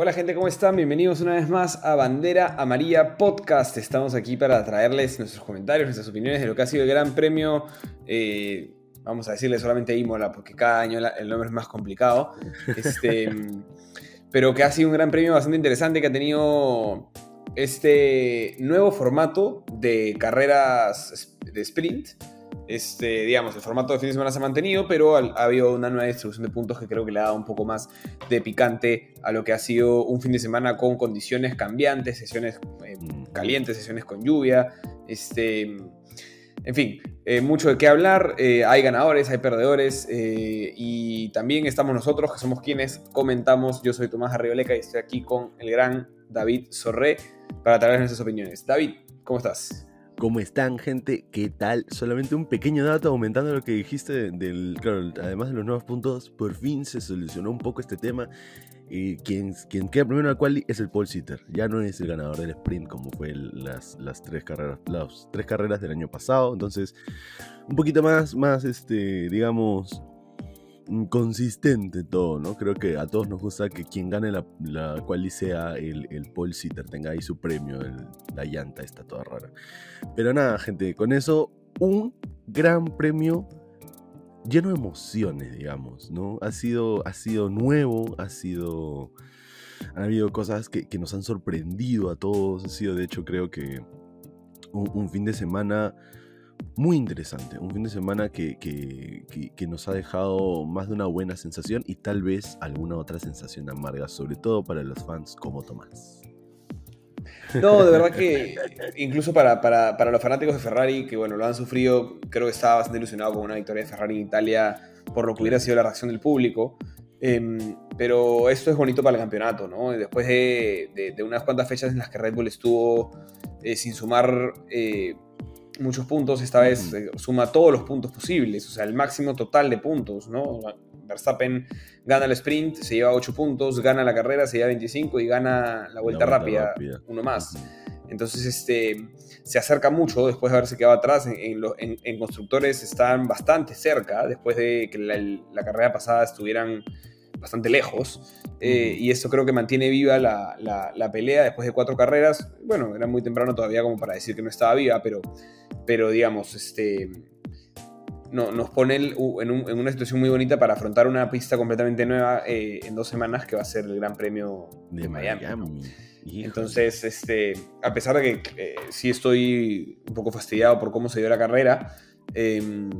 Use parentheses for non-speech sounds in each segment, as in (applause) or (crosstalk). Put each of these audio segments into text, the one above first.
Hola gente, ¿cómo están? Bienvenidos una vez más a Bandera Amarilla Podcast. Estamos aquí para traerles nuestros comentarios, nuestras opiniones de lo que ha sido el Gran Premio. eh, vamos a decirle solamente Imola, porque cada año la- el nombre es más complicado. Este, (laughs) pero que ha sido un Gran Premio bastante interesante que ha tenido este nuevo formato de carreras de sprint. Este, digamos, el formato de fin de semana se ha mantenido, pero ha habido una nueva distribución de puntos que creo que le ha dado un poco más de picante a lo que ha sido un fin de semana con condiciones cambiantes, sesiones eh, calientes, sesiones con lluvia. Este, en fin, eh, mucho de qué hablar. eh, hay ganadores, hay perdedores. y también estamos nosotros, que somos quienes comentamos. Yo soy Tomás Arrioleca y estoy aquí con el gran David Sorré para traer nuestras opiniones. David, ¿cómo estás? ¿Cómo están, gente? ¿Qué tal? Solamente un pequeño dato aumentando lo que dijiste del. Claro, además de los nuevos puntos, por fin se solucionó un poco este tema. Y quien, quien queda primero al quali es el pole sitter. Ya no es el ganador del sprint como fue las, las tres carreras, las tres carreras del año pasado. Entonces, un poquito más, más, este, digamos, consistente todo, ¿no? Creo que a todos nos gusta que quien gane la, la quali sea el, el pole sitter, tenga ahí su premio, la llanta está toda rara. Pero nada, gente, con eso un gran premio lleno de emociones, digamos, ¿no? Ha sido, ha sido nuevo, ha sido... Han habido cosas que, que nos han sorprendido a todos. Ha sido, de hecho, creo que un fin de semana muy interesante. Un fin de semana que, que- que- que nos ha dejado más de una buena sensación y tal vez alguna otra sensación amarga, sobre todo para los fans como Tomás. No, de verdad que incluso para, para- para los fanáticos de Ferrari, que bueno, lo han sufrido, creo que estaba bastante ilusionado con una victoria de Ferrari en Italia por lo que hubiera sido la reacción del público. Em, pero esto es bonito para el campeonato, ¿no? Después de, de- de unas cuantas fechas en las que Red Bull estuvo eh, sin sumar eh, muchos puntos, esta vez eh, suma todos los puntos posibles, o sea, el máximo total de puntos, ¿no? Verstappen gana el sprint, se lleva 8 puntos, gana la carrera, se lleva 25 y gana la vuelta, vuelta rápida, rápida. uno más. Entonces, este, se acerca mucho después de haberse quedado atrás. En, en en- en constructores están bastante cerca, después de que la carrera pasada estuvieran bastante lejos. Eh, y esto creo que mantiene viva la, la- la pelea después de cuatro carreras. Bueno, era muy temprano todavía como para decir que no estaba viva, pero, pero digamos, este, no, nos pone el- en, un- en una situación muy bonita para afrontar una pista completamente nueva eh, en dos semanas que va a ser el Gran Premio de, de Miami. Entonces, este, a pesar de que eh, sí estoy un poco fastidiado por cómo se dio la carrera, em,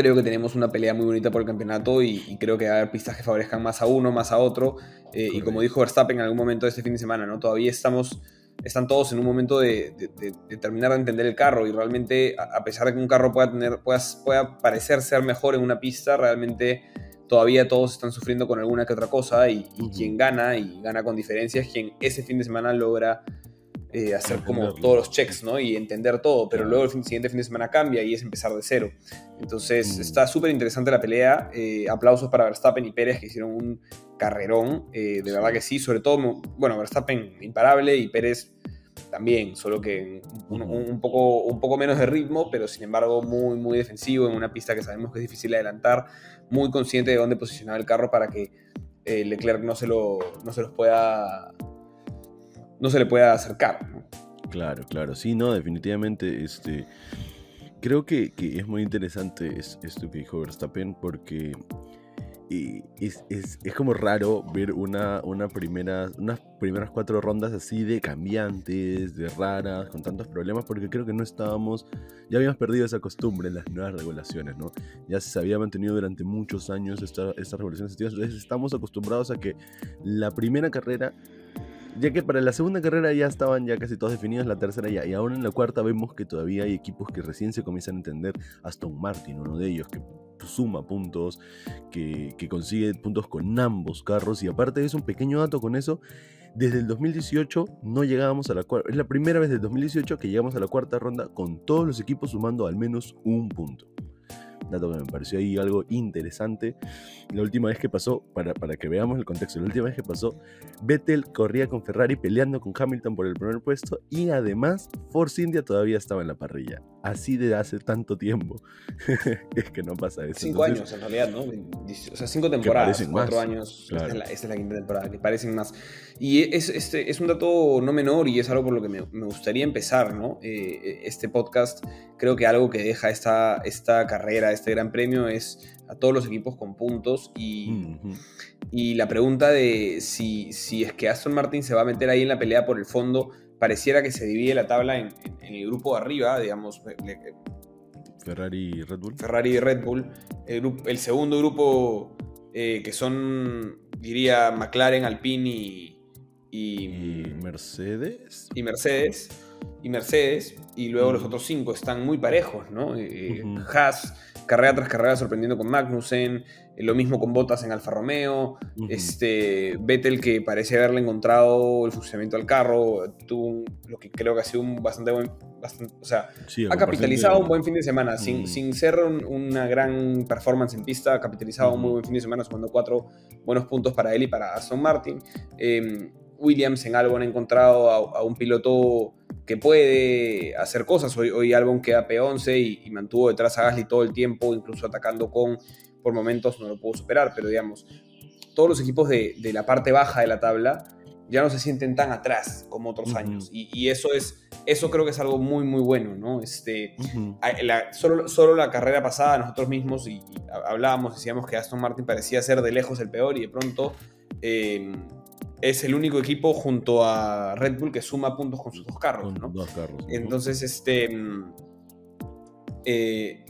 creo que tenemos una pelea muy bonita por el campeonato y, y creo que va a haber pistas que favorezcan más a uno, más a otro. eh, y como dijo Verstappen en algún momento de este fin de semana, ¿no? todavía estamos, están todos en un momento de, de- de- de terminar de entender el carro y realmente, a, a pesar de que un carro pueda, tener, pueda, pueda parecer ser mejor en una pista, realmente todavía todos están sufriendo con alguna que otra cosa y, quien gana y gana con diferencia es quien ese fin de semana logra eh, hacer como todos los checks, ¿no? Y entender todo, pero luego el fin- siguiente fin de semana cambia y es empezar de cero. Entonces Mm. está súper interesante la pelea. eh, aplausos para Verstappen y Pérez que hicieron un carrerón. eh, de Sí. verdad que sí, sobre todo, bueno, Verstappen imparable y Pérez también, solo que un, un- poco, un poco menos de ritmo, pero sin embargo muy, muy defensivo en una pista que sabemos que es difícil de adelantar, muy consciente de dónde posicionar el carro para que Leclerc no se, lo, no se los pueda no se le pueda acercar. Claro, claro, sí, no, definitivamente, este, creo que, que es muy interesante es- esto que dijo Verstappen porque eh, es, es- es como raro ver una, una primera, unas primeras cuatro rondas así de cambiantes, de raras, con tantos problemas, porque creo que no estábamos, ya habíamos perdido esa costumbre en las nuevas regulaciones, ¿no? Ya se había mantenido durante muchos años esta- estas regulaciones, entonces estamos acostumbrados a que la primera carrera ya que para la segunda carrera ya estaban ya casi todos definidos, la tercera ya, y ahora en la cuarta vemos que todavía hay equipos que recién se comienzan a entender, Aston Martin, uno de ellos, que suma puntos, que, consigue puntos con ambos carros, y aparte es un pequeño dato con eso, desde el 2018 no llegábamos a la cuarta, es la primera vez desde el 2018 que llegamos a la cuarta ronda con todos los equipos sumando al menos un punto. Dato que me pareció ahí algo interesante. La última vez que pasó, para, para que veamos el contexto, la última vez que pasó, Vettel corría con Ferrari peleando con Hamilton por el primer puesto y además Force India todavía estaba en la parrilla. Así de hace tanto tiempo. (laughs) es que no pasa eso. Cinco años en realidad, ¿no? O sea, cinco temporadas, cuatro años. Esta, es la, quinta temporada, que parecen más. Y es, este, es un dato no menor y es algo por lo que me, me gustaría empezar, ¿no? Eh, este podcast, creo que algo que deja esta, esta carrera, este gran premio, es a todos los equipos con puntos y, y la pregunta de si, si es que Aston Martin se va a meter ahí en la pelea por el fondo, pareciera que se divide la tabla en, el grupo de arriba, digamos. Ferrari y Red Bull. Ferrari y Red Bull. El, segundo grupo eh, que son, diría, McLaren, Alpine y, y, Mercedes. Y Mercedes. Y Mercedes. Y luego los otros cinco están muy parejos, ¿no? Eh, Haas carrera tras carrera sorprendiendo con Magnussen, eh, lo mismo con Bottas en Alfa Romeo, este, Vettel que parece haberle encontrado el funcionamiento al carro, tuvo lo que creo que ha sido un bastante buen, o sea, ha capitalizado un buen fin de semana, sin, sin, ser una gran performance en pista, ha capitalizado un muy buen fin de semana, sumando cuatro buenos puntos para él y para Aston Martin. Em, Williams en Albon ha encontrado a un piloto que puede hacer cosas. Hoy, hoy Albon queda P11 y, mantuvo detrás a Gasly todo el tiempo, incluso atacando con, por momentos no lo pudo superar, pero digamos, todos los equipos de, la parte baja de la tabla ya no se sienten tan atrás como otros años. Y, eso es, eso creo que es algo muy, muy bueno, ¿no? Este, solo, solo, la carrera pasada nosotros mismos y, hablábamos, decíamos que Aston Martin parecía ser de lejos el peor y de pronto... Eh, es el único equipo junto a Red Bull que suma puntos con sus dos carros, ¿no? Dos carros. Entonces, este. Mm, eh,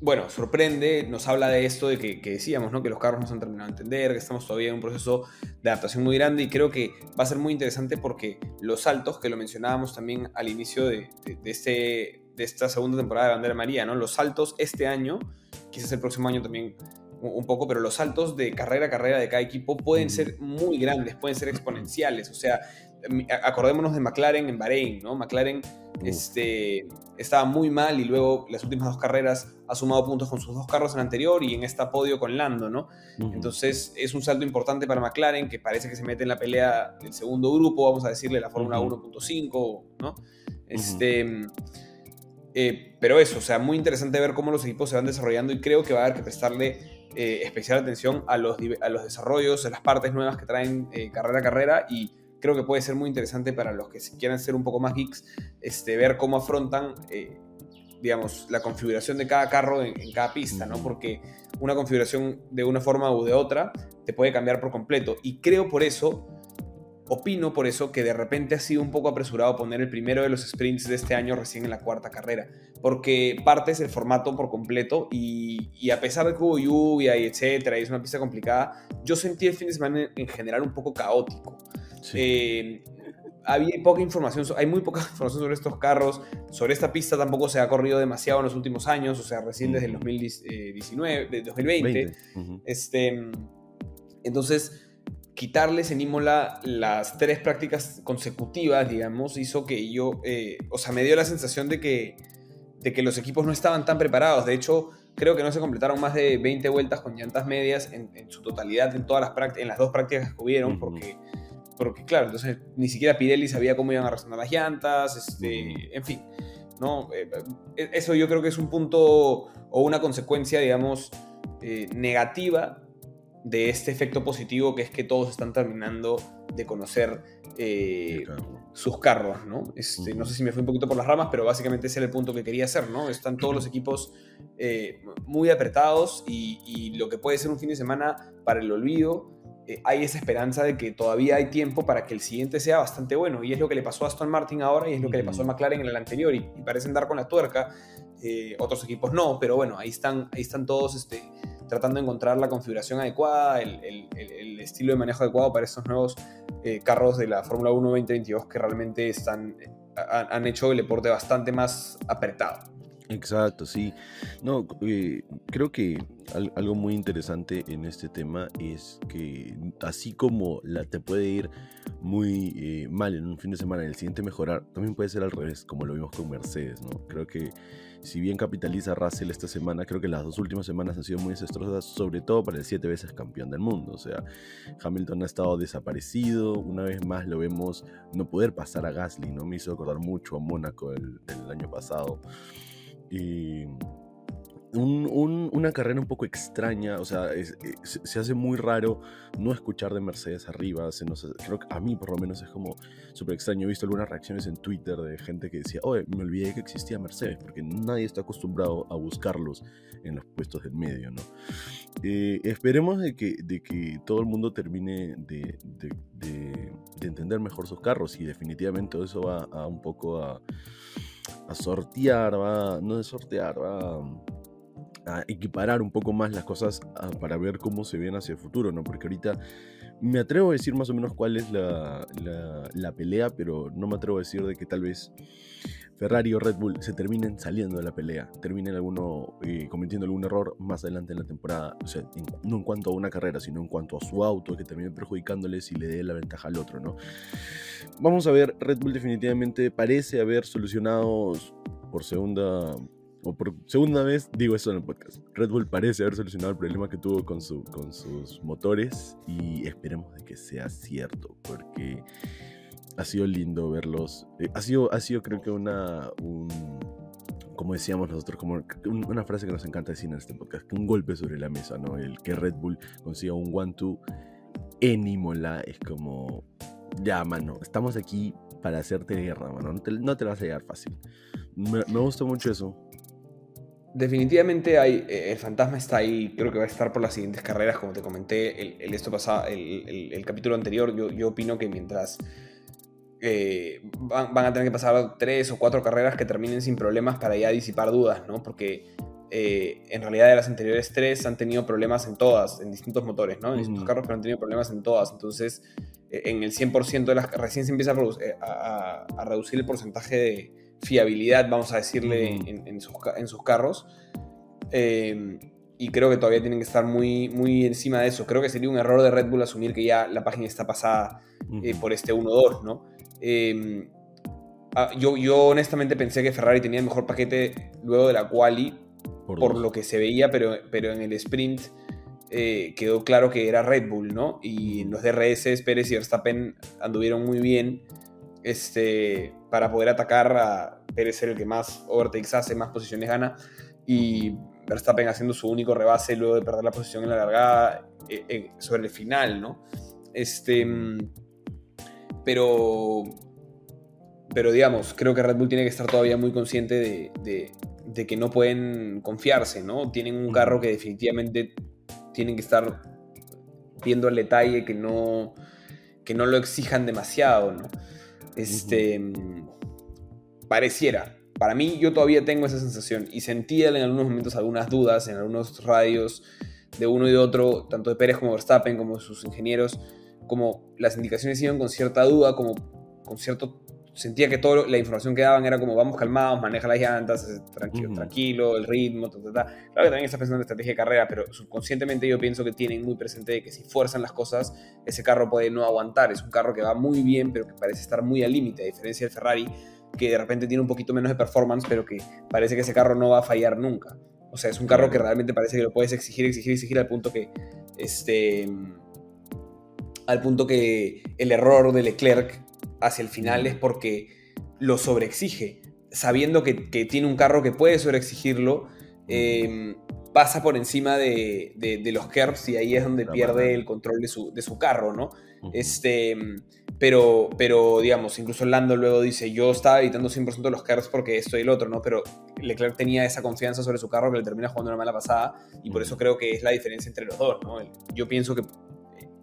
bueno, sorprende, nos habla de esto de que, decíamos, ¿no? Que los carros no se han terminado de entender, que estamos todavía en un proceso de adaptación muy grande y creo que va a ser muy interesante porque los saltos, que lo mencionábamos también al inicio de, este, de esta segunda temporada de Bandera María, ¿no? Los saltos este año, quizás el próximo año también un poco, pero los saltos de carrera a carrera de cada equipo pueden ser muy grandes, pueden ser exponenciales. O sea, acordémonos de McLaren en Bahrein, ¿no? McLaren este, estaba muy mal y luego las últimas dos carreras ha sumado puntos con sus dos carros en el anterior y en esta podio con Lando, ¿no? Entonces es un salto importante para McLaren que parece que se mete en la pelea del segundo grupo, vamos a decirle la Fórmula 1.5, ¿no? Este. Eh, pero eso, o sea, muy interesante ver cómo los equipos se van desarrollando y creo que va a haber que prestarle eh, especial atención a los, a los desarrollos, a las partes nuevas que traen eh, carrera a carrera y creo que puede ser muy interesante para los que quieran ser un poco más geeks, este, ver cómo afrontan, eh, digamos, la configuración de cada carro en, cada pista, ¿no? Porque una configuración de una forma u de otra te puede cambiar por completo. Y creo por eso Opino por eso que de repente ha sido un poco apresurado poner el primero de los sprints de este año recién en la cuarta carrera, porque partes el formato por completo y, a pesar de que hubo lluvia y etcétera, y es una pista complicada, yo sentí el fin de semana en, general un poco caótico. Eh, había poca información, hay muy poca (laughs) información sobre estos carros, sobre esta pista tampoco se ha corrido demasiado en los últimos años, o sea, recién desde el 2019, de 2020. este, entonces quitarles en Imola las tres prácticas consecutivas, digamos, hizo que yo, eh, o sea, me dio la sensación de que, de que los equipos no estaban tan preparados. De hecho, creo que no se completaron más de 20 vueltas con llantas medias en, su totalidad en todas las en las dos prácticas que hubieron, porque, porque claro, entonces ni siquiera Pirelli sabía cómo iban a resonar las llantas, este, en fin. ¿no? Eh, eh, eso yo creo que es un punto o una consecuencia, digamos, negativa de este efecto positivo que es que todos están terminando de conocer eh, sus carros, ¿no? Este, No sé si me fui un poquito por las ramas, pero básicamente ese era el punto que quería hacer, ¿no? Están todos los equipos eh, muy apretados y, lo que puede ser un fin de semana para el olvido, eh, hay esa esperanza de que todavía hay tiempo para que el siguiente sea bastante bueno. Y es lo que le pasó a Aston Martin ahora y es lo que le pasó a McLaren en el anterior. Y, parecen dar con la tuerca, otros equipos no, pero bueno, ahí están, ahí están todos este, tratando de encontrar la configuración adecuada, el, estilo de manejo adecuado para estos nuevos eh, carros de la Fórmula 1 2022 que realmente están, han, hecho el deporte bastante más apretado. Exacto, sí. No, eh, creo que algo muy interesante en este tema es que así como la, te puede ir muy eh, mal en un fin de semana y el siguiente mejorar, también puede ser al revés, como lo vimos con Mercedes, ¿no? Creo que si bien capitaliza Russell esta semana, creo que las dos últimas semanas han sido muy desastrosas, sobre todo para el siete veces campeón del mundo. O sea, Hamilton ha estado desaparecido, una vez más lo vemos no poder pasar a Gasly, ¿no? Me hizo acordar mucho a Mónaco el, el año pasado. Y una carrera un poco extraña, o sea, eh, se, hace muy raro no escuchar de Mercedes arriba, se creo que a mí por lo menos es como súper extraño, he visto algunas reacciones en Twitter de gente que decía, oye, me olvidé que existía Mercedes, porque nadie está acostumbrado a buscarlos en los puestos del medio, ¿no? Eh, esperemos de que, de que todo el mundo termine de, entender mejor sus carros y definitivamente eso va a un poco a a sortear, va, no de sortear, va a equiparar un poco más las cosas ah, para ver cómo se ven hacia el futuro, ¿no? Porque ahorita me atrevo a decir más o menos cuál es la, la, pelea, pero no me atrevo a decir de que tal vez Ferrari o Red Bull se terminen saliendo de la pelea, terminen alguno eh, cometiendo algún error más adelante en la temporada, o sea, no en cuanto a una carrera, sino en cuanto a su auto, que termine perjudicándoles y le dé la ventaja al otro, ¿no? Vamos a ver, Red Bull definitivamente parece haber solucionado por segunda por segunda vez digo esto en el podcast. Red Bull parece haber solucionado el problema que tuvo con, su, con sus motores y esperemos de que sea cierto porque ha sido lindo verlos. Eh, ha, sido, ha sido creo que una... como decíamos nosotros, como una frase que nos encanta decir en este podcast, un golpe sobre la mesa, ¿no? El que Red Bull consiga un one-two en Imola es como, ya, mano, estamos aquí para hacerte guerra, mano, no te, no te vas a llegar fácil. Me, me gusta mucho eso definitivamente hay, eh, el fantasma está ahí, creo que va a estar por las siguientes carreras, como te comenté el, esto pasado, el, capítulo anterior, yo, yo opino que mientras eh, van, a tener que pasar tres o cuatro carreras que terminen sin problemas para ya disipar dudas, ¿no? Porque eh, en realidad de las anteriores tres han tenido problemas en todas, en distintos motores, ¿no? En distintos carros, pero han tenido problemas en todas. Entonces, en el 100% de las recién se empieza a, a reducir el porcentaje de fiabilidad, vamos a decirle, en, sus, carros. Em, y creo que todavía tienen que estar muy, muy encima de eso. Creo que sería un error de Red Bull asumir que ya la página está pasada eh, por este 1-2, ¿no? Em, ah, yo, yo honestamente pensé que Ferrari tenía el mejor paquete luego de la quali, por, lo que se veía, pero, pero en el sprint eh, quedó claro que era Red Bull, ¿no? Y en los DRS Pérez y Verstappen anduvieron muy bien este, para poder atacar a Pérez ser el que más overtakes hace, más posiciones gana, y Verstappen haciendo su único rebase luego de perder la posición en la largada eh, eh, sobre el final, ¿no? Este, pero, pero digamos, creo que Red Bull tiene que estar todavía muy consciente de, de que no pueden confiarse, ¿no? Tienen un carro que definitivamente tienen que estar viendo el detalle, que no, que no lo exijan demasiado, ¿no? Este. Pareciera. Para mí, yo todavía tengo esa sensación. Y sentía en algunos momentos algunas dudas en algunos radios de uno y de otro, tanto de Pérez como Verstappen, como sus ingenieros, como las indicaciones iban con cierta duda, como con cierto sentía que toda la información que daban era como vamos calmados, maneja las llantas, tranquilo, tranquilo el ritmo, ta, Claro que también está pensando en estrategia de carrera, pero subconscientemente yo pienso que tienen muy presente que si fuerzan las cosas, ese carro puede no aguantar. Es un carro que va muy bien, pero que parece estar muy al límite, a diferencia del Ferrari, que de repente tiene un poquito menos de performance, pero que parece que ese carro no va a fallar nunca. O sea, es un carro que realmente parece que lo puedes exigir, exigir, exigir al punto que este al punto que el error de Leclerc hacia el final es porque lo sobreexige. Sabiendo que, tiene un carro que puede sobreexigirlo, eh, pasa por encima de, los kerbs y ahí es donde pierde el control de su, carro, ¿no? este, pero, pero, digamos, incluso Lando luego dice, yo estaba evitando 100% de los kerbs porque esto y el otro, ¿no? Pero Leclerc tenía esa confianza sobre su carro que le termina jugando una mala pasada y por eso creo que es la diferencia entre los dos, ¿no? Yo pienso que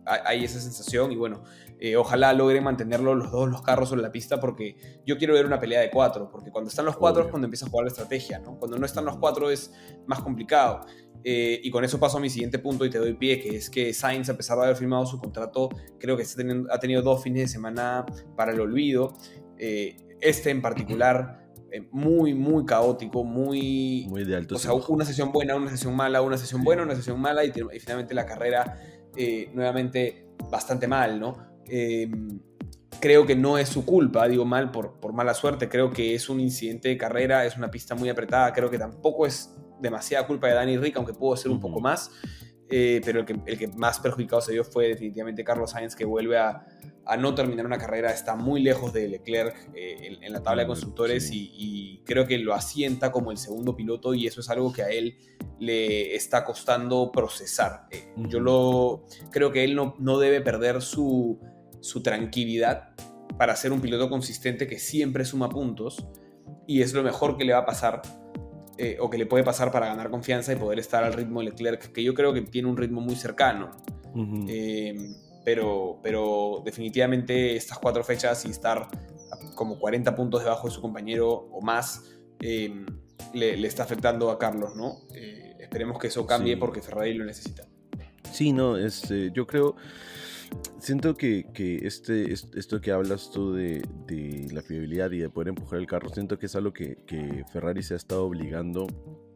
hay esa sensación y bueno, eh, ojalá logren mantenerlo los dos los carros sobre la pista porque yo quiero ver una pelea de cuatro, porque cuando están los cuatro es cuando empieza a jugar la estrategia, ¿no? Cuando no están los cuatro es más complicado. Eh, y con eso paso a mi siguiente punto y te doy pie, que es que Sainz, a pesar de haber firmado su contrato, creo que ha tenido dos fines de semana para el olvido. Eh, este en particular eh, muy, muy caótico, muy... Muy de alto. O sea, una sesión buena, una sesión mala, una sesión buena, una sesión mala y, finalmente la carrera eh, nuevamente bastante mal, ¿no? Em, creo que no es su culpa, digo mal por, por mala suerte, creo que es un incidente de carrera, es una pista muy apretada, creo que tampoco es demasiada culpa de Dani Rick, aunque pudo ser un poco más. Eh, pero el que, el que, más perjudicado se vio fue definitivamente Carlos Sainz, que vuelve a, a no terminar una carrera, está muy lejos de Leclerc eh, en, la tabla de constructores y, creo que lo asienta como el segundo piloto y eso es algo que a él le está costando procesar. Eh, yo lo, creo que él no, no debe perder su, su tranquilidad para ser un piloto consistente que siempre suma puntos y es lo mejor que le va a pasar eh, o que le puede pasar para ganar confianza y poder estar al ritmo de Leclerc, que yo creo que tiene un ritmo muy cercano. Eh, pero, pero definitivamente estas cuatro fechas y estar como 40 puntos debajo de su compañero o más eh, le, está afectando a Carlos, ¿no? esperemos que eso cambie porque Ferrari lo necesita. Sí, no, este, yo creo siento que, este, esto que hablas tú de, la fiabilidad y de poder empujar el carro, siento que es algo que, que Ferrari se ha estado obligando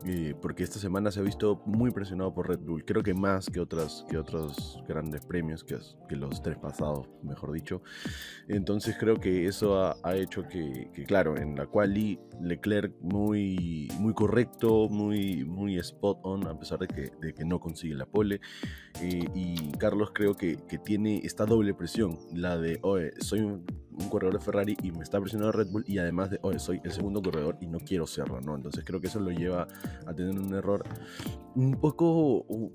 eh, porque esta semana se ha visto muy presionado por Red Bull, creo que más que, otras, que otros grandes premios, que, que los tres pasados, mejor dicho. Entonces creo que eso ha, hecho que, claro, en la quali Leclerc muy, muy correcto, muy, muy spot on, a pesar de que, de que no consigue la pole. Eh, y Carlos creo que, que, tiene esta doble presión, la de, oye, soy un un corredor de Ferrari y me está presionando Red Bull y además de, oye, soy el segundo corredor y no quiero serlo, ¿no? Entonces creo que eso lo lleva a tener un error un poco, un,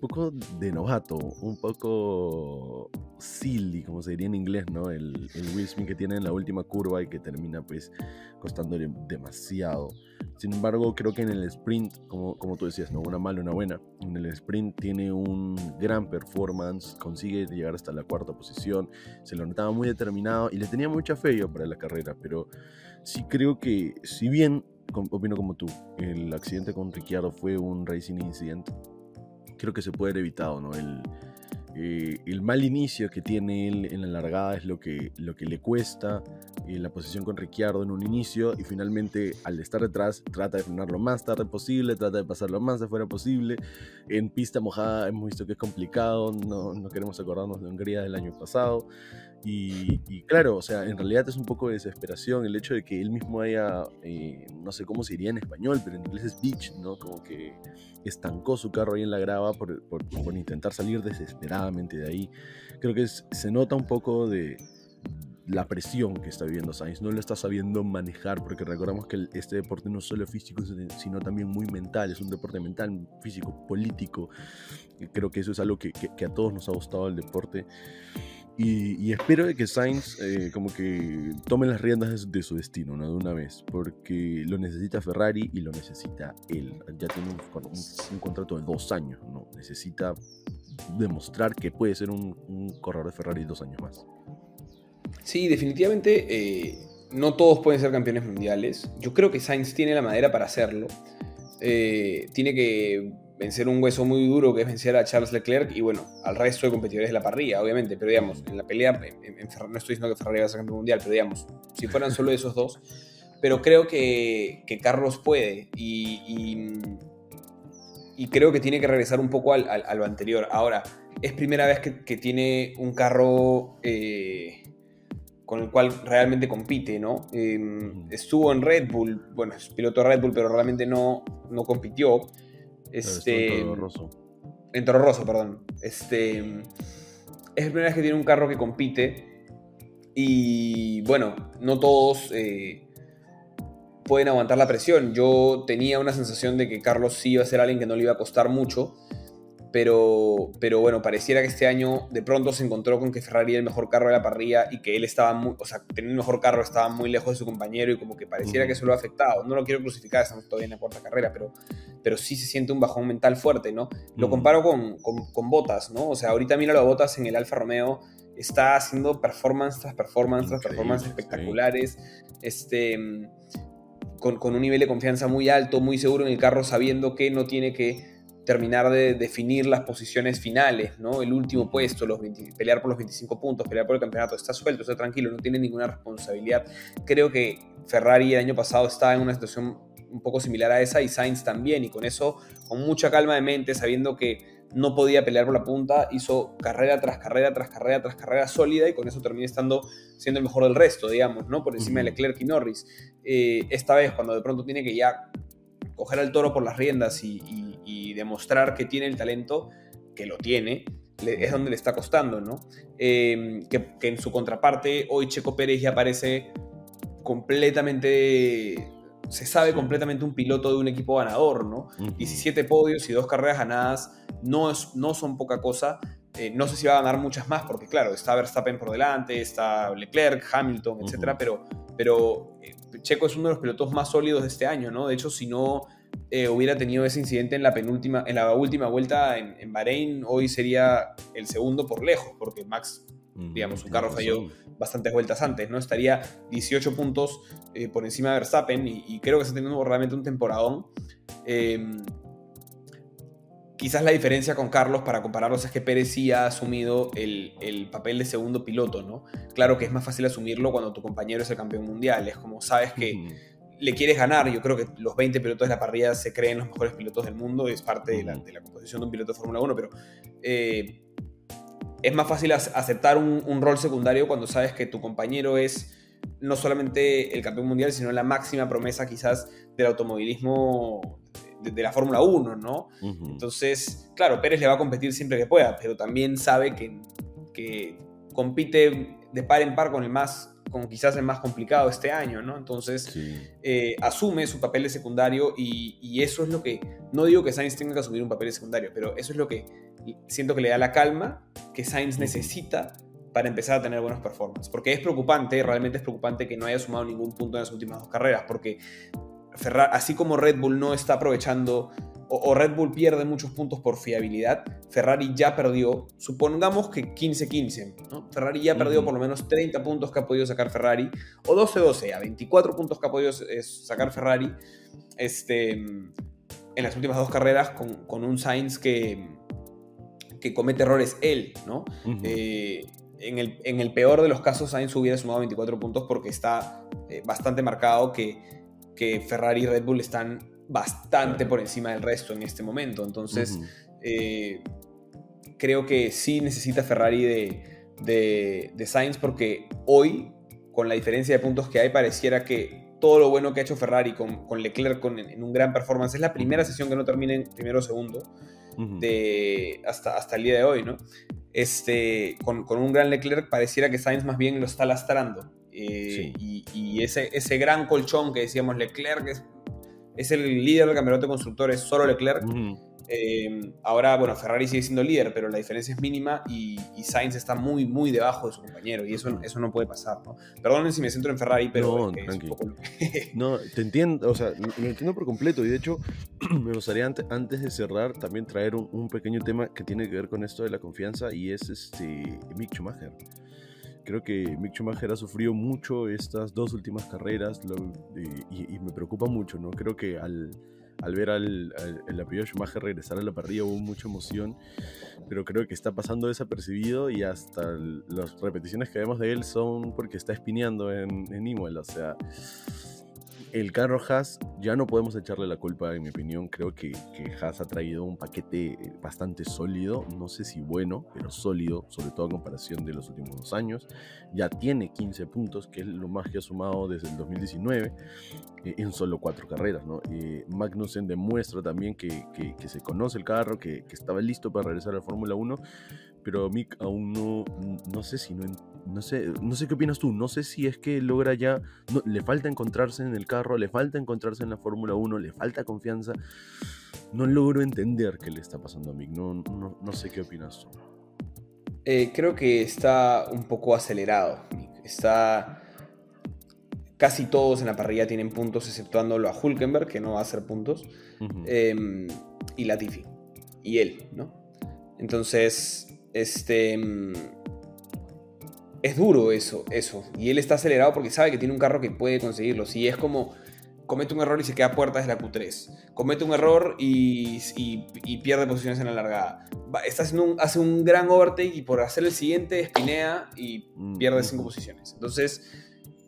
poco de novato, un poco silly, como se diría en inglés, ¿no? El, el Will Smith que tiene en la última curva y que termina pues costándole demasiado. Sin embargo, creo que en el sprint, como, como tú decías, no una mala, una buena, en el sprint tiene un gran performance, consigue llegar hasta la cuarta posición, se lo notaba muy determinado y le tenía mucha fe yo para la carrera, pero sí creo que, si bien, opino como tú, el accidente con Ricciardo fue un racing incident, creo que se puede haber evitado, ¿no? El, eh, el mal inicio que tiene él en la largada es lo que, lo que le cuesta eh, la posición con Ricciardo en un inicio y finalmente al estar detrás trata de frenar lo más tarde posible, trata de pasar lo más afuera posible. En pista mojada hemos visto que es complicado, no, no queremos acordarnos de Hungría del año pasado. Y, claro, o sea, en realidad es un poco de desesperación el hecho de que él mismo haya, eh, no sé cómo se diría en español, pero en inglés es bitch, ¿no? Como que estancó su carro ahí en la grava por, por, intentar salir desesperadamente de ahí. Creo que se nota un poco de la presión que está viviendo Sainz, no lo está sabiendo manejar, porque recordamos que este deporte no es solo físico, sino también muy mental, es un deporte mental, físico, político. Creo que eso es algo que, que a todos nos ha gustado el deporte. Y, espero que Sainz eh, como que tome las riendas de, su destino, ¿no? De una vez, porque lo necesita Ferrari y lo necesita él. Ya tiene un, contrato de dos años, ¿no? Necesita demostrar que puede ser un, corredor de Ferrari dos años más. Sí, definitivamente eh, no todos pueden ser campeones mundiales. Yo creo que Sainz tiene la madera para hacerlo. Eh, tiene que vencer un hueso muy duro que es vencer a Charles Leclerc y bueno, al resto de competidores de la parrilla, obviamente, pero digamos, en la pelea, no estoy diciendo que Ferrari va a ser campeón mundial, pero digamos, si fueran solo esos dos, pero creo que, que Carlos puede y, y, creo que tiene que regresar un poco al, a lo anterior. Ahora, es primera vez que, que tiene un carro... Eh, con el cual realmente compite, ¿no? Em, estuvo en Red Bull, bueno, es piloto de Red Bull, pero realmente no, no compitió. Este, en Rosso, perdón. Este, es la primera vez que tiene un carro que compite. Y bueno, no todos eh, pueden aguantar la presión. Yo tenía una sensación de que Carlos sí iba a ser alguien que no le iba a costar mucho pero, pero bueno, pareciera que este año de pronto se encontró con que Ferrari era el mejor carro de la parrilla y que él estaba muy, o sea, tener el mejor carro estaba muy lejos de su compañero y como que pareciera que eso lo ha afectado. No lo quiero crucificar, estamos todavía en la cuarta carrera, pero, pero sí se siente un bajón mental fuerte, ¿no? Lo comparo con, con, Botas, ¿no? O sea, ahorita mira a Botas en el Alfa Romeo, está haciendo performance tras performance tras performance espectaculares, este, con, con un nivel de confianza muy alto, muy seguro en el carro, sabiendo que no tiene que terminar de definir las posiciones finales, ¿no? El último puesto, los pelear por los 25 puntos, pelear por el campeonato, está suelto, está tranquilo, no tiene ninguna responsabilidad. Creo que Ferrari el año pasado estaba en una situación un poco similar a esa y Sainz también, y con eso, con mucha calma de mente, sabiendo que no podía pelear por la punta, hizo carrera tras carrera tras carrera tras carrera sólida y con eso termina estando siendo el mejor del resto, digamos, ¿no? Por encima de Leclerc y Norris. Eh, esta vez, cuando de pronto tiene que ya coger al toro por las riendas y, demostrar que tiene el talento, que lo tiene, es donde le está costando, ¿no? Em, que, que en su contraparte, hoy Checo Pérez ya parece completamente se sabe completamente un piloto de un equipo ganador, ¿no? 17 podios y dos carreras ganadas no, es, no son poca cosa. Eh, no sé si va a ganar muchas más, porque claro, está Verstappen por delante, está Leclerc, Hamilton, etcétera, pero, pero eh, Checo es uno de los pilotos más sólidos de este año, ¿no? De hecho, si no eh, hubiera tenido ese incidente en la penúltima, en la última vuelta en, en Bahrein, hoy sería el segundo por lejos, porque Max digamos, su carro falló bastantes vueltas antes, ¿no? Estaría 18 puntos eh, por encima de Verstappen y, creo que está teniendo realmente un temporadón. Em, quizás la diferencia con Carlos para compararlos es que Pérez sí ha asumido el, papel de segundo piloto, ¿no? Claro que es más fácil asumirlo cuando tu compañero es el campeón mundial, es como sabes que... Le quieres ganar, yo creo que los 20 pilotos de la parrilla se creen los mejores pilotos del mundo, es parte de la, composición de un piloto de Fórmula 1, pero eh, es más fácil aceptar un, rol secundario cuando sabes que tu compañero es no solamente el campeón mundial, sino la máxima promesa quizás del automovilismo de, la Fórmula 1, ¿no? Entonces, claro, Pérez le va a competir siempre que pueda, pero también sabe que, que compite de par en par con el más con quizás el más complicado este año, ¿no? Entonces, eh, asume su papel de secundario y, y, eso es lo que, no digo que Sainz tenga que asumir un papel de secundario, pero eso es lo que siento que le da la calma que Sainz necesita para empezar a tener buenos performances. Porque es preocupante, realmente es preocupante que no haya sumado ningún punto en las últimas dos carreras, porque Ferrari, así como Red Bull no está aprovechando o, Red Bull pierde muchos puntos por fiabilidad, Ferrari ya perdió, supongamos que 15-15, ¿no? Ferrari ya perdió por lo menos 30 puntos que ha podido sacar Ferrari, o 12-12, a 24 puntos que ha podido eh, sacar Ferrari este, en las últimas dos carreras con, con un Sainz que, que comete errores él, ¿no? Eh, en, el, en, el, peor de los casos, Sainz hubiera sumado 24 puntos porque está eh, bastante marcado que, que, Ferrari y Red Bull están bastante por encima del resto en este momento. Entonces, eh, creo que sí necesita Ferrari de, de, Sainz porque hoy, con la diferencia de puntos que hay, pareciera que todo lo bueno que ha hecho Ferrari con, con Leclerc en un gran performance es la primera sesión que no termina en primero o segundo de, hasta, hasta el día de hoy, ¿no? Este, con, un gran Leclerc pareciera que Sainz más bien lo está lastrando. Eh, y, ese, ese gran colchón que decíamos Leclerc es, es el líder del campeonato de constructores, solo Leclerc. Em, ahora, bueno, Ferrari sigue siendo líder, pero la diferencia es mínima y, Sainz está muy, muy debajo de su compañero y eso, eso no puede pasar, ¿no? Perdonen si me centro en Ferrari, pero no, (laughs) no, te entiendo, o sea, lo entiendo por completo y de hecho (clears throat) me gustaría antes, de cerrar también traer un, pequeño tema que tiene que ver con esto de la confianza y es este Mick Schumacher creo que Mick Schumacher ha sufrido mucho estas dos últimas carreras y, y, me preocupa mucho, ¿no? Creo que al, al ver al, el apellido Schumacher regresar a la parrilla hubo mucha emoción, pero creo que está pasando desapercibido y hasta las repeticiones que vemos de él son porque está espineando en, en Imola, o sea el carro Haas ya no podemos echarle la culpa, en mi opinión. Creo que, que Haas ha traído un paquete eh, bastante sólido, no sé si bueno, pero sólido, sobre todo a comparación de los últimos dos años. Ya tiene 15 puntos, que es lo más que ha sumado desde el 2019, eh, en solo cuatro carreras. ¿no? Eh, Magnussen demuestra también que, se conoce el carro, que, que estaba listo para regresar a la Fórmula 1 pero Mick aún no, no sé si no, no sé, no sé qué opinas tú, no sé si es que logra ya, le falta encontrarse en el carro, le falta encontrarse en la Fórmula 1, le falta confianza, no logro entender qué le está pasando a Mick, no, no, sé qué opinas tú. Eh, creo que está un poco acelerado, está... Casi todos en la parrilla tienen puntos, exceptuándolo a Hulkenberg, que no va a hacer puntos, em, y Latifi, y él, ¿no? Entonces, este. Mm, es duro eso, eso. Y él está acelerado porque sabe que tiene un carro que puede conseguirlo. Si es como. comete un error y se queda a puertas de la Q3. Comete un error y, pierde posiciones en la largada. está haciendo hace un gran overtake y por hacer el siguiente espinea y mm, pierde cinco posiciones. Entonces,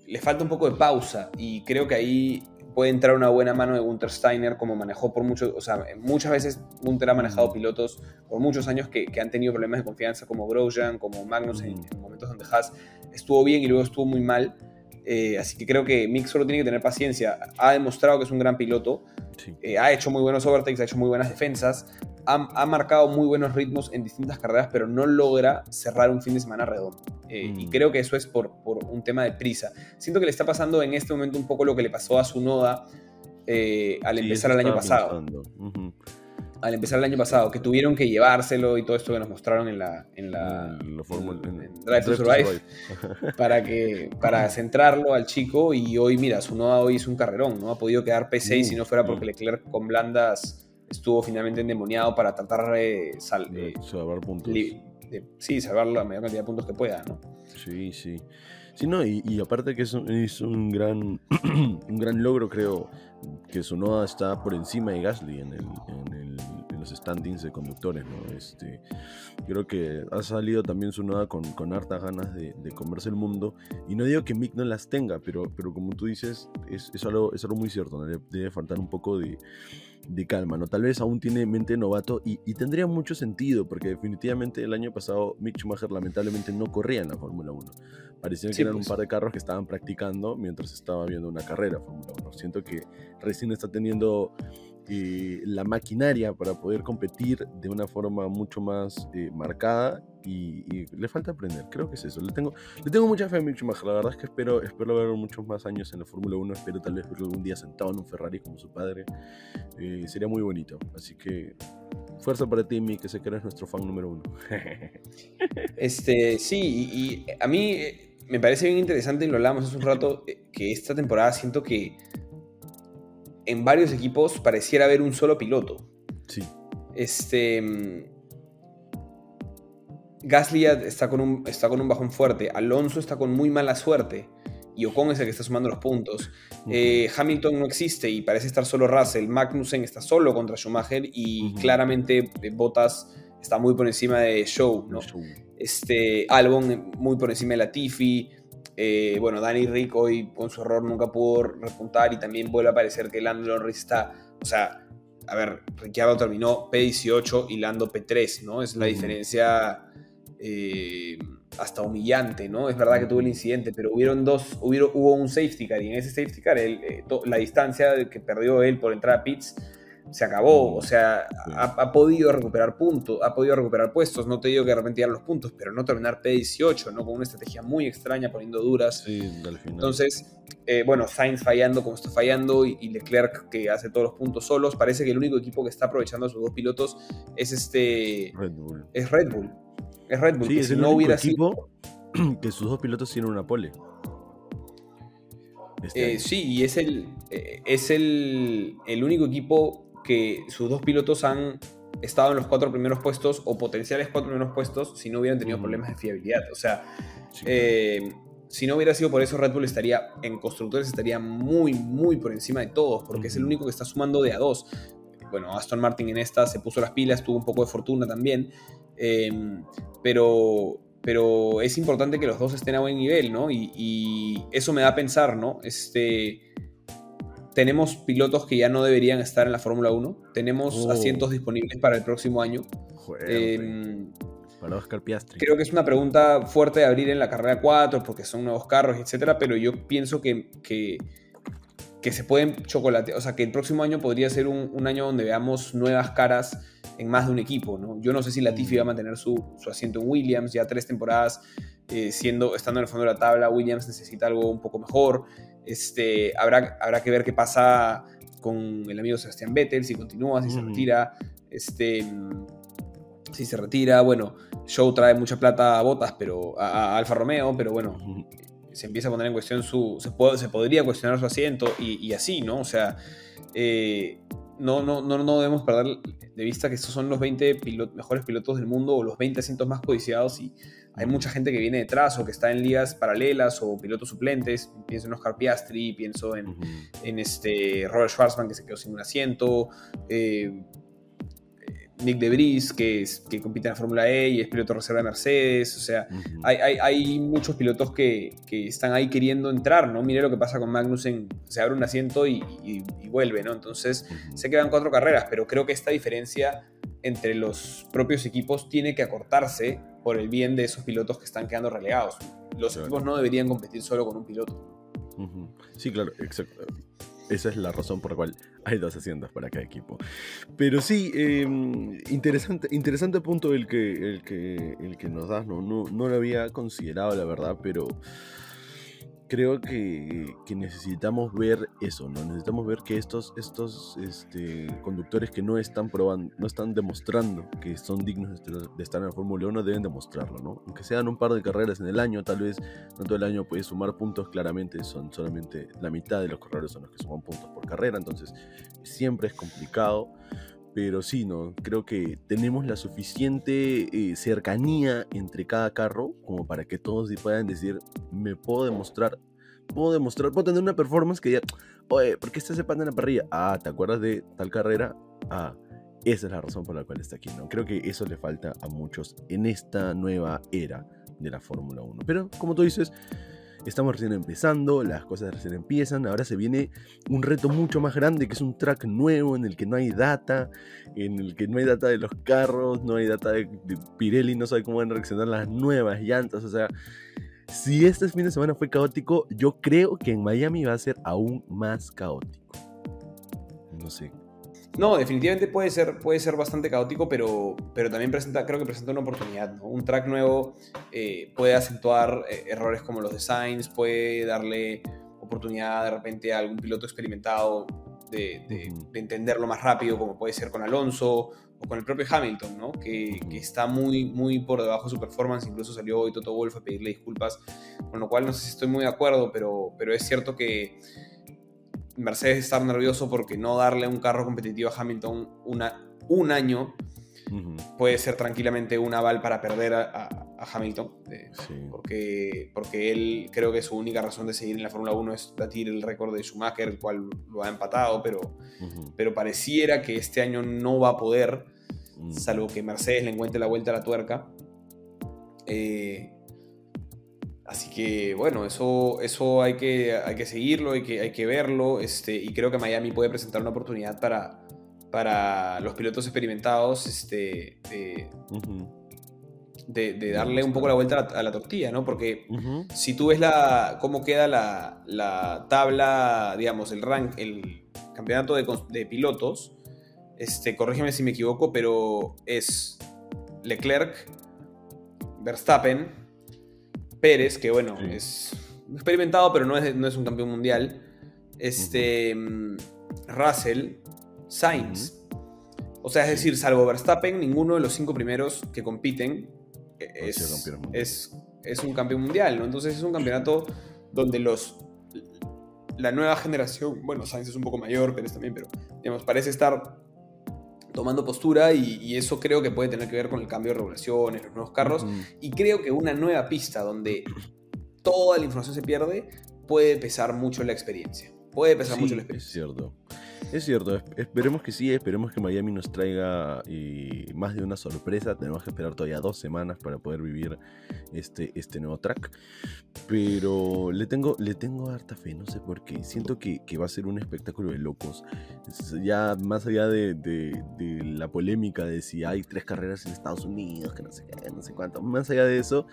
le falta un poco de pausa y creo que ahí puede entrar una buena mano de Gunter Steiner, como manejó por muchos, o sea, muchas veces Gunter ha manejado pilotos por muchos años que, han tenido problemas de confianza, como Grosjean, como Magnus, en, en, momentos donde Haas estuvo bien y luego estuvo muy mal. Eh, así que creo que Mick solo tiene que tener paciencia. Ha demostrado que es un gran piloto. Eh, ha hecho muy buenos overtakes, ha hecho muy buenas defensas. Ha, marcado muy buenos ritmos en distintas carreras, pero no logra cerrar un fin de semana redondo. Eh, y mm. creo que eso es por, por, un tema de prisa. Siento que le está pasando en este momento un poco lo que le pasó a su Noda al empezar el año pasado al empezar el año pasado, que tuvieron que llevárselo y todo esto que nos mostraron en la, en la Drive to Survive, (laughs) (laughs) para, que, para centrarlo al chico y hoy, mira, su Noda hoy es un carrerón, ¿no? Ha podido quedar P6 y si no fuera porque Leclerc con blandas estuvo finalmente endemoniado para tratar de, salvar puntos. sí, salvar la mayor cantidad de puntos que pueda, ¿no? Sí, sí. Sí, no, y, aparte que es un, es un, gran, (clears throat) un gran logro, creo, que su Noda está por encima de Gasly en el, los standings de conductores, ¿no? Este, creo que ha salido también su noda con, con hartas ganas de, comerse el mundo. Y no digo que Mick no las tenga, pero, pero como tú dices, es, es, algo, es algo muy cierto, ¿no? debe faltar un poco de, de calma, ¿no? Tal vez aún tiene mente novato y, y, tendría mucho sentido, porque definitivamente el año pasado Mick Schumacher lamentablemente no corría en la Fórmula 1. Parecía que eran un pues. par de carros que estaban practicando mientras estaba viendo una carrera Fórmula 1. Siento que recién está teniendo eh, la maquinaria para poder competir de una forma mucho más eh, marcada y, le falta aprender, creo que es eso. Le tengo, le tengo mucha fe a Mick Schumacher, la verdad es que espero, espero verlo muchos más años en la Fórmula 1, espero tal vez verlo algún día sentado en un Ferrari como su padre, eh, sería muy bonito, así que fuerza para ti, Mick, que sé que eres nuestro fan número uno. (laughs) este, sí, y, a mí me parece bien interesante, y lo hablamos hace un rato, que esta temporada siento que en varios equipos pareciera haber un solo piloto. Sí. Este. Gasly está con, un, está con un bajón fuerte. Alonso está con muy mala suerte. Y Ocon es el que está sumando los puntos. Eh, Hamilton no existe y parece estar solo Russell. Magnussen está solo contra Schumacher y claramente eh, Bottas está muy por encima de Show. ¿no? Este, Albon muy por encima de Latifi. Eh, bueno, Danny Rick hoy con su error nunca pudo repuntar y también vuelve a parecer que Lando Norris está, o sea, a ver, Ricciardo terminó P18 y Lando P3, ¿no? Es la diferencia eh, hasta humillante, ¿no? Es verdad que tuvo el incidente, pero hubieron dos, hubo, un safety car y en ese safety car eh, la distancia que perdió él por entrar a pits se acabó, o sea, ha, podido recuperar puntos, ha podido recuperar puestos, no te digo que de repente los puntos, pero no terminar P18, ¿no? Con una estrategia muy extraña, poniendo duras. Sí, al final. Entonces, eh, bueno, Sainz fallando como está fallando y, Leclerc que hace todos los puntos solos, parece que el único equipo que está aprovechando a sus dos pilotos es este... Red Bull. Es Red Bull. Es Red Bull. Sí, es el no hubiera equipo (clears throat) que sus dos pilotos tienen una pole. Este eh, sí, y es el, eh, es el, el único equipo que sus dos pilotos han estado en los cuatro primeros puestos o potenciales cuatro primeros puestos si no hubieran tenido problemas de fiabilidad. O sea, eh, si no hubiera sido por eso, Red Bull estaría en constructores, estaría muy, muy por encima de todos, porque es el único que está sumando de a dos. Bueno, Aston Martin en esta se puso las pilas, tuvo un poco de fortuna también, em, pero, pero es importante que los dos estén a buen nivel, ¿no? Y, y eso me da a pensar, ¿no? Este tenemos pilotos que ya no deberían estar en la Fórmula 1. Tenemos oh. asientos disponibles para el próximo año. Em, para Oscar Piastri. Creo que es una pregunta fuerte de abrir en la carrera 4 porque son nuevos carros, etcétera, pero yo pienso que, que, se pueden chocolatear. O sea, que el próximo año podría ser un, año donde veamos nuevas caras en más de un equipo. ¿no? Yo no sé si Latifi va a mm. mantener su, su asiento en Williams, ya tres temporadas eh, siendo, estando en el fondo de la tabla. Williams necesita algo un poco mejor. Este, habrá, habrá que ver qué pasa con el amigo Sebastián Vettel, si continúa, si se retira. Este, si se retira, bueno, Show trae mucha plata a Botas, pero a, Alfa Romeo, pero bueno, se empieza a poner en cuestión su. Se, puede, se podría cuestionar su asiento y, así, ¿no? O sea, eh, no, no, no, no debemos perder de vista que estos son los 20 mejores pilotos del mundo o los 20 asientos más codiciados y hay mucha gente que viene detrás o que está en ligas paralelas o pilotos suplentes. Pienso en Oscar Piastri, pienso en, en este Robert Schwarzman que se quedó sin un asiento. Eh, Nick DeVries, que, es, que compite en la Fórmula E y es piloto reserva de Mercedes. O sea, hay, hay, hay, muchos pilotos que, que, están ahí queriendo entrar, ¿no? Mire lo que pasa con Magnussen, se abre un asiento y, y, vuelve, ¿no? Entonces, se quedan cuatro carreras, pero creo que esta diferencia entre los propios equipos tiene que acortarse por el bien de esos pilotos que están quedando relegados. Los equipos no deberían competir solo con un piloto. Sí, claro, exacto. Esa es la razón por la cual hay dos asientos para cada equipo. Pero sí, em, interesante, interesante punto el que, el que, el que nos das. ¿no? No, no lo había considerado, la verdad, pero creo que, necesitamos ver eso, ¿no? Necesitamos ver que estos, estos este, conductores que no están probando, no están demostrando que son dignos de estar en la Fórmula 1 deben demostrarlo, ¿no? Aunque sean un par de carreras en el año, tal vez no todo el año puede sumar puntos, claramente son solamente la mitad de los corredores son los que suman puntos por carrera, entonces siempre es complicado. Pero sí, ¿no? Creo que tenemos la suficiente eh, cercanía entre cada carro como para que todos puedan decir, me puedo demostrar, puedo demostrar, puedo tener una performance que ya, oye, ¿por qué está ese pan en la parrilla? Ah, ¿te acuerdas de tal carrera? Ah, esa es la razón por la cual está aquí, ¿no? Creo que eso le falta a muchos en esta nueva era de la Fórmula 1. Pero, como tú dices, Estamos recién empezando, las cosas recién empiezan. Ahora se viene un reto mucho más grande, que es un track nuevo en el que no hay data, en el que no hay data de los carros, no hay data de, Pirelli, no sabe cómo van a reaccionar las nuevas llantas. O sea, si este fin de semana fue caótico, yo creo que en Miami va a ser aún más caótico. No sé, no, definitivamente puede ser, puede ser bastante caótico, pero, pero también presenta, creo que presenta una oportunidad. Un track nuevo eh, puede acentuar eh, errores como los designs, puede darle oportunidad de repente a algún piloto experimentado de, entenderlo más rápido, como puede ser con Alonso o con el propio Hamilton, ¿no? que, que, está muy, muy por debajo de su performance. Incluso salió hoy Toto Wolff a pedirle disculpas, con lo cual no sé si estoy muy de acuerdo, pero, pero es cierto que Mercedes estar nervioso porque no darle un carro competitivo a Hamilton una, un año puede ser tranquilamente un aval para perder a, Hamilton. porque, porque él creo que su única razón de seguir en la Fórmula 1 es batir el récord de Schumacher, el cual lo ha empatado, pero, pero pareciera que este año no va a poder, mm. salvo que Mercedes le encuentre la vuelta a la tuerca. Eh, Así que bueno, eso, eso hay, que, hay que seguirlo, hay que, hay que verlo. Este, y creo que Miami puede presentar una oportunidad para, para los pilotos experimentados este, de, darle un poco la vuelta a la, tortilla, ¿no? Porque si tú ves la, cómo queda la, tabla, digamos, el rank, el campeonato de, pilotos, este, corrígeme si me equivoco, pero es Leclerc, Verstappen, Pérez, que bueno, es experimentado, pero no es, no es un campeón mundial. Este. Russell, Sainz. O sea, es decir, salvo Verstappen, ninguno de los cinco primeros que compiten es, es, es, un campeón mundial, ¿no? Entonces es un campeonato donde los. La nueva generación, bueno, Sainz es un poco mayor, Pérez también, pero digamos, parece estar tomando postura y, eso creo que puede tener que ver con el cambio de regulaciones, los nuevos carros y creo que una nueva pista donde toda la información se pierde puede pesar mucho la experiencia. Puede pesar mucho la experiencia. Es cierto. Es cierto, esperemos que sí, esperemos que Miami nos traiga más de una sorpresa. Tenemos que esperar todavía dos semanas para poder vivir este, este nuevo track. Pero le tengo, le tengo harta fe, no sé por qué. Siento que, va a ser un espectáculo de locos. Ya más allá de, de, la polémica de si hay tres carreras en Estados Unidos, que no sé qué, no sé cuánto. Más allá de eso,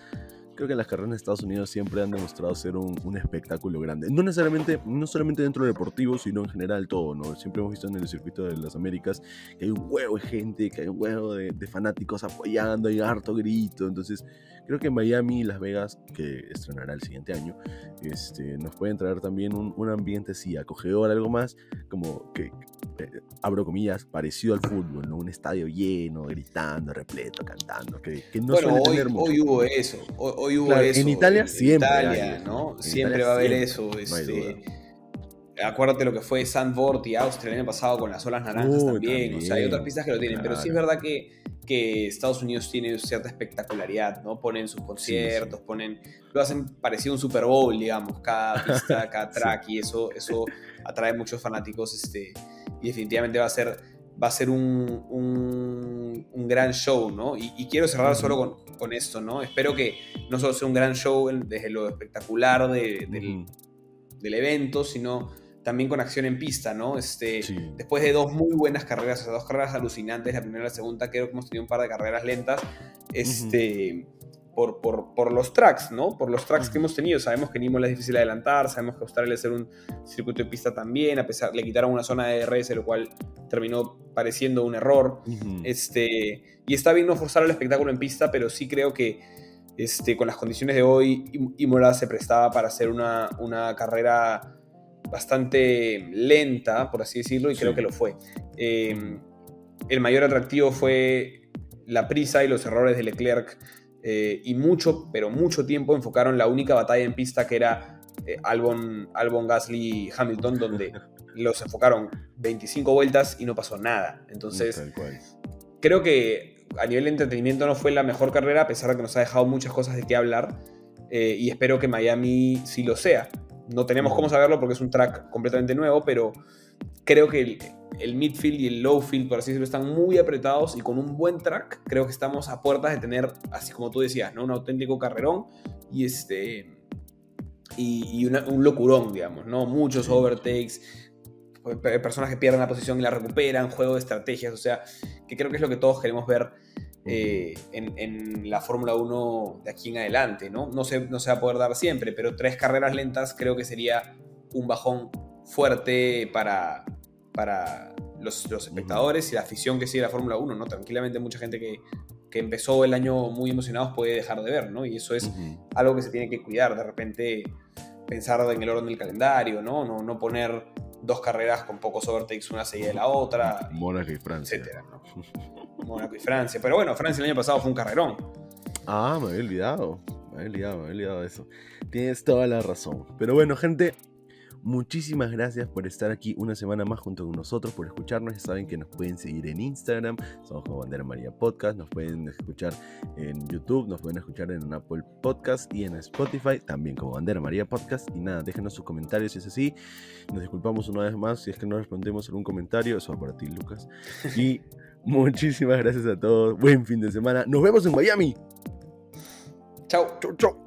creo que las carreras en Estados Unidos siempre han demostrado ser un, espectáculo grande. No necesariamente, no solamente dentro del deportivo, sino en general todo, ¿no? Siempre hemos visto en el circuito de las Américas que hay un huevo de gente, que hay un huevo de, de fanáticos apoyando, hay harto grito. Entonces, Creo que Miami y Las Vegas, que estrenará el siguiente año, este, nos pueden traer también un, ambiente así, acogedor, algo más, como que, eh, abro comillas, parecido al fútbol, ¿no? Un estadio lleno, gritando, repleto, cantando, que, no bueno, hoy, hoy, hubo eso, hoy, hubo eso. En Italia siempre. Italia, ¿no? siempre va a haber eso. Este, acuérdate lo que fue Sandford y Austria el año pasado con las olas naranjas también. O sea, hay otras pistas que lo tienen. Pero sí es verdad que, que Estados Unidos tiene cierta espectacularidad, ¿no? Ponen sus conciertos, ponen. Lo hacen parecido a un Super Bowl, digamos, cada (laughs) pista, cada track, y eso, eso atrae muchos fanáticos. Este, y definitivamente va a ser, va a ser un, un, un gran show, ¿no? Y, y quiero cerrar solo con, con esto, ¿no? Espero que no solo sea un gran show desde lo espectacular de- del, del evento, sino también con acción en pista, ¿no? Este, Sí. Después de dos muy buenas carreras, o sea, dos carreras alucinantes, la primera y la segunda, creo que hemos tenido un par de carreras lentas, este, por, por, por los tracks, ¿no? Por los tracks que hemos tenido. Sabemos que Imola es difícil de adelantar, sabemos que Australia es un circuito de pista también, a pesar, le quitaron una zona de DRS, lo cual terminó pareciendo un error. Este, y está bien no forzar el espectáculo en pista, pero sí creo que este, con las condiciones de hoy, Im- Imola se prestaba para hacer una, una carrera bastante lenta, por así decirlo, y Sí. creo que lo fue. Eh, el mayor atractivo fue la prisa y los errores de Leclerc, eh, y mucho, pero mucho tiempo enfocaron la única batalla en pista que era eh, Albon, Albon, Gasly, Hamilton, donde (laughs) los enfocaron 25 vueltas y no pasó nada. Entonces, creo que a nivel de entretenimiento no fue la mejor carrera, a pesar de que nos ha dejado muchas cosas de qué hablar. eh, y espero que Miami sí lo sea. No tenemos cómo saberlo porque es un track completamente nuevo, pero creo que el, el midfield y el lowfield, por así decirlo, están muy apretados y con un buen track creo que estamos a puertas de tener, así como tú decías, ¿no? un auténtico carrerón y este y, una- un locurón, digamos, ¿no? Muchos overtakes, pe- personas que pierden la posición y la recuperan, juego de estrategias, o sea, que creo que es lo que todos queremos ver eh, en, en la Fórmula 1 de aquí en adelante, ¿no? No se, no se va a poder dar siempre, pero tres carreras lentas creo que sería un bajón fuerte para, para los, los espectadores y la afición que sigue la Fórmula 1, ¿no? Tranquilamente mucha gente que, que empezó el año muy emocionados puede dejar de ver, ¿no? Y eso es algo que se tiene que cuidar, de repente pensar en el orden del calendario, ¿no? No, no poner dos carreras con pocos overtakes una seguida de la otra, Mónaco y Francia. etcétera, ¿no? (laughs) Mónaco y Francia. Pero bueno, Francia el año pasado fue un carrerón. Ah, me había olvidado. Me había olvidado, me había olvidado de eso. Tienes toda la razón. Pero bueno, gente, muchísimas gracias por estar aquí una semana más junto con nosotros, por escucharnos. Ya saben que nos pueden seguir en Instagram, somos como Bandera María Podcast. Nos pueden escuchar en YouTube, nos pueden escuchar en Apple Podcast y en Spotify, también como Bandera María Podcast. Y nada, déjenos sus comentarios si es así. Nos disculpamos una vez más si es que no respondemos algún comentario. Eso va para ti, Lucas. Y (laughs) muchísimas gracias a todos. Buen fin de semana. Nos vemos en Miami. Chao. Chau, chau.